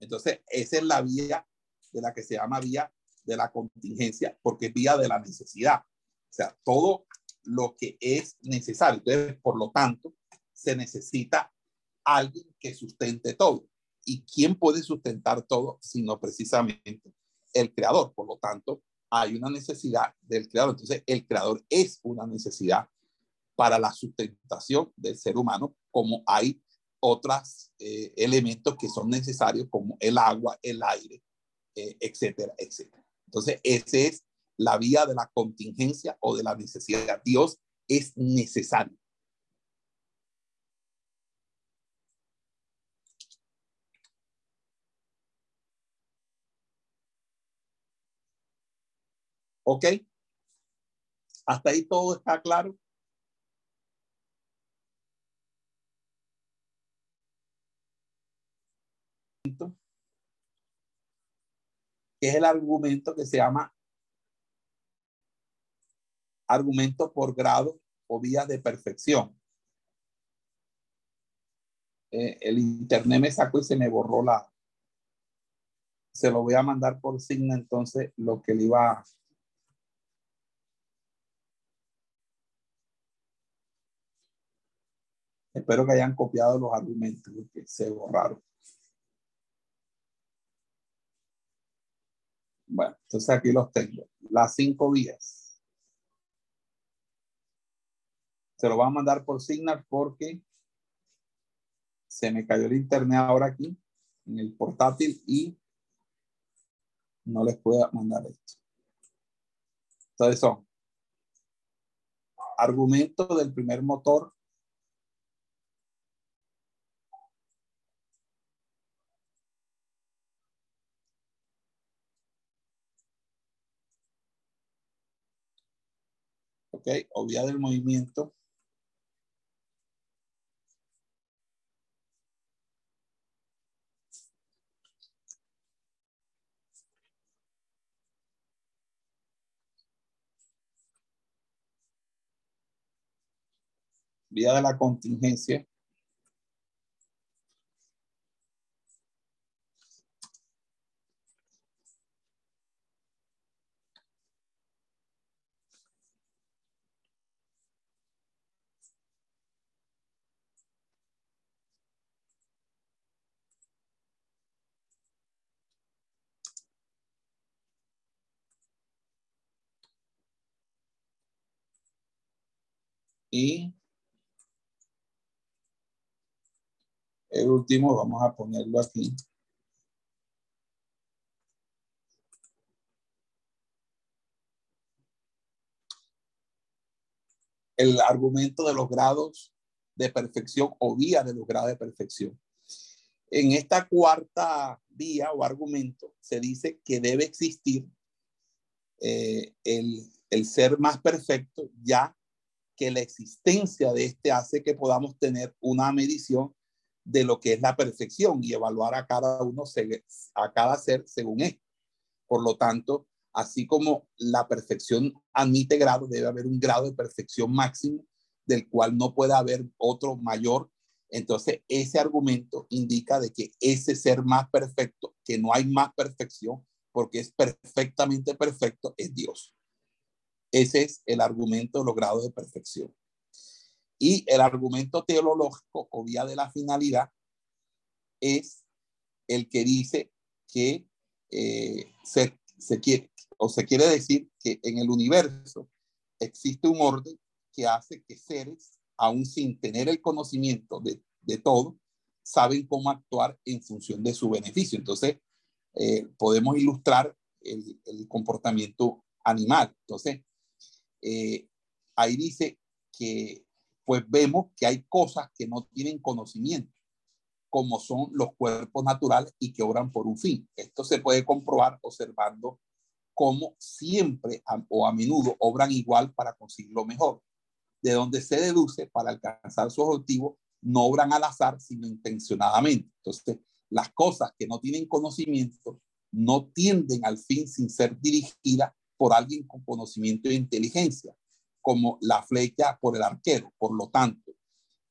Entonces, esa es la vía de la que se llama vía de la contingencia, porque es vía de la necesidad. O sea, todo lo que es necesario. Entonces, por lo tanto, se necesita alguien que sustente todo. ¿Y quién puede sustentar todo sino precisamente el creador? Por lo tanto, hay una necesidad del creador. Entonces, el creador es una necesidad para la sustentación del ser humano, como hay otros eh, elementos que son necesarios, como el agua, el aire, eh, etcétera, etcétera. Entonces, esa es la vía de la contingencia o de la necesidad. Dios es necesario. ¿Ok? Hasta ahí todo está claro. que es el argumento que se llama argumento por grado o vía de perfección. Eh, el internet me sacó y se me borró la. Se lo voy a mandar por signo entonces lo que le iba a. Espero que hayan copiado los argumentos que se borraron. Bueno, entonces aquí los tengo. Las cinco vías. Se lo van a mandar por Signal porque se me cayó el internet ahora aquí en el portátil y no les puedo mandar esto. Entonces son argumentos del primer motor ¿ok? O vía del movimiento. De la contingencia. Y el último, vamos a ponerlo aquí. El argumento de los grados de perfección o vía de los grados de perfección. En esta cuarta vía o argumento se dice que debe existir eh, el, el ser más perfecto ya que la existencia de este hace que podamos tener una medición de lo que es la perfección y evaluar a cada uno, a cada ser según él. Por lo tanto, así como la perfección admite grado, debe haber un grado de perfección máximo del cual no puede haber otro mayor. Entonces, ese argumento indica de que ese ser más perfecto, que no hay más perfección, porque es perfectamente perfecto, es Dios. Ese es el argumento de los grados de perfección. Y el argumento teológico o vía de la finalidad es el que dice que eh, se, se, quiere o se quiere decir que en el universo existe un orden que hace que seres, aún sin tener el conocimiento de, de todo, saben cómo actuar en función de su beneficio. Entonces, eh, podemos ilustrar el, el comportamiento animal. Entonces, eh, ahí dice que pues vemos que hay cosas que no tienen conocimiento, como son los cuerpos naturales y que obran por un fin. Esto se puede comprobar observando cómo siempre o a menudo obran igual para conseguir lo mejor, de donde se deduce para alcanzar su objetivo, no obran al azar, sino intencionadamente. Entonces, las cosas que no tienen conocimiento no tienden al fin sin ser dirigidas por alguien con conocimiento e inteligencia, como la flecha por el arquero. Por lo tanto,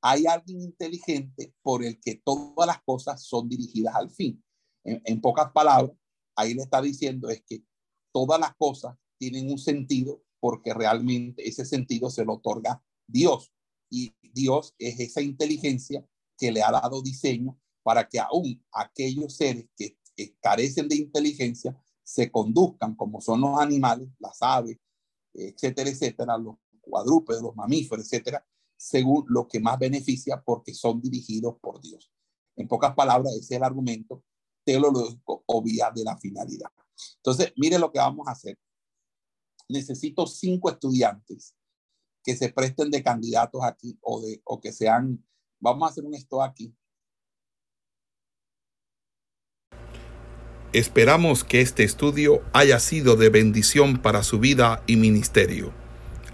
hay alguien inteligente por el que todas las cosas son dirigidas al fin. En, en pocas palabras, ahí le está diciendo es que todas las cosas tienen un sentido porque realmente ese sentido se lo otorga Dios. Y Dios es esa inteligencia que le ha dado diseño para que aún aquellos seres que carecen de inteligencia se conduzcan como son los animales, las aves, etcétera, etcétera, los cuadrúpedos, los mamíferos, etcétera, según lo que más beneficia porque son dirigidos por Dios. En pocas palabras, ese es el argumento teológico o vía de la finalidad. Entonces, mire lo que vamos a hacer. Necesito cinco estudiantes que se presten de candidatos aquí o, de, o que sean, vamos a hacer un esto aquí. Esperamos que este estudio haya sido de bendición para su vida y ministerio.